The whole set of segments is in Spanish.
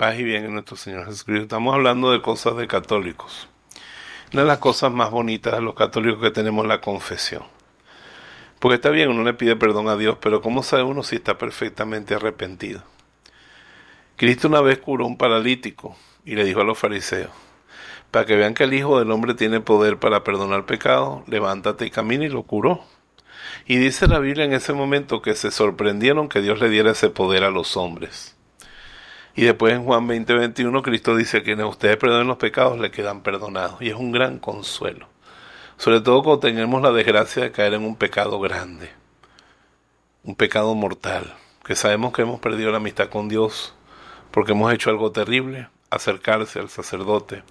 Paz y bien en nuestro Señor Jesucristo. Estamos hablando de cosas de católicos. Una de las cosas más bonitas de los católicos que tenemos es la confesión. Porque está bien, uno le pide perdón a Dios, pero ¿cómo sabe uno si está perfectamente arrepentido? Cristo una vez curó a un paralítico y le dijo a los fariseos, para que vean que el Hijo del Hombre tiene poder para perdonar pecados, levántate y camina y lo curó. Y dice la Biblia en ese momento que se sorprendieron que Dios le diera ese poder a los hombres. Y después en Juan 20, 21 Cristo dice que ustedes perdonen los pecados le quedan perdonados. Y es un gran consuelo. Sobre todo cuando tenemos la desgracia de caer en un pecado grande. Un pecado mortal. Que sabemos que hemos perdido la amistad con Dios porque hemos hecho algo terrible. Acercarse al sacerdote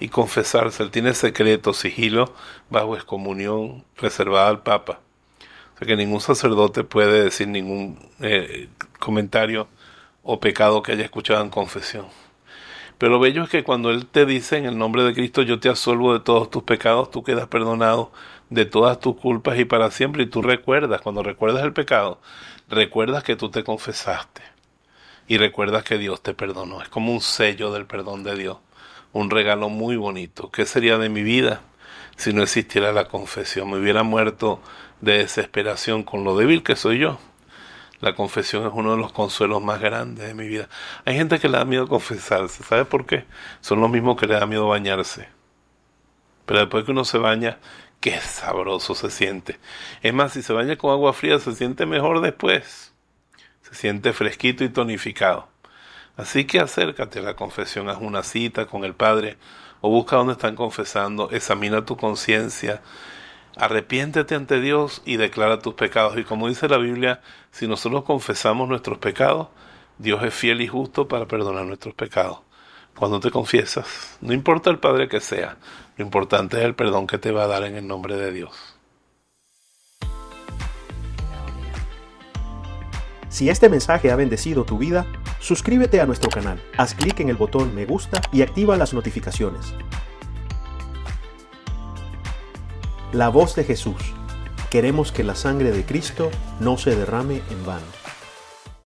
y confesarse. Él tiene secreto, sigilo, bajo excomunión reservada al Papa. O sea que ningún sacerdote puede decir ningún eh, comentario o pecado que haya escuchado en confesión. Pero lo bello es que cuando Él te dice en el nombre de Cristo yo te absuelvo de todos tus pecados, tú quedas perdonado de todas tus culpas y para siempre. Y tú recuerdas, cuando recuerdas el pecado, recuerdas que tú te confesaste y recuerdas que Dios te perdonó. Es como un sello del perdón de Dios, un regalo muy bonito. ¿Qué sería de mi vida si no existiera la confesión? Me hubiera muerto de desesperación con lo débil que soy yo. La confesión es uno de los consuelos más grandes de mi vida. Hay gente que le da miedo confesarse. ¿Sabe por qué? Son los mismos que le da miedo bañarse. Pero después que uno se baña, qué sabroso se siente. Es más, si se baña con agua fría, se siente mejor después. Se siente fresquito y tonificado. Así que acércate a la confesión, haz una cita con el Padre o busca donde están confesando, examina tu conciencia, arrepiéntete ante Dios y declara tus pecados. Y como dice la Biblia, si nosotros confesamos nuestros pecados, Dios es fiel y justo para perdonar nuestros pecados. Cuando te confiesas, no importa el Padre que sea, lo importante es el perdón que te va a dar en el nombre de Dios. Si este mensaje ha bendecido tu vida, suscríbete a nuestro canal, haz clic en el botón me gusta y activa las notificaciones. La voz de Jesús. Queremos que la sangre de Cristo no se derrame en vano.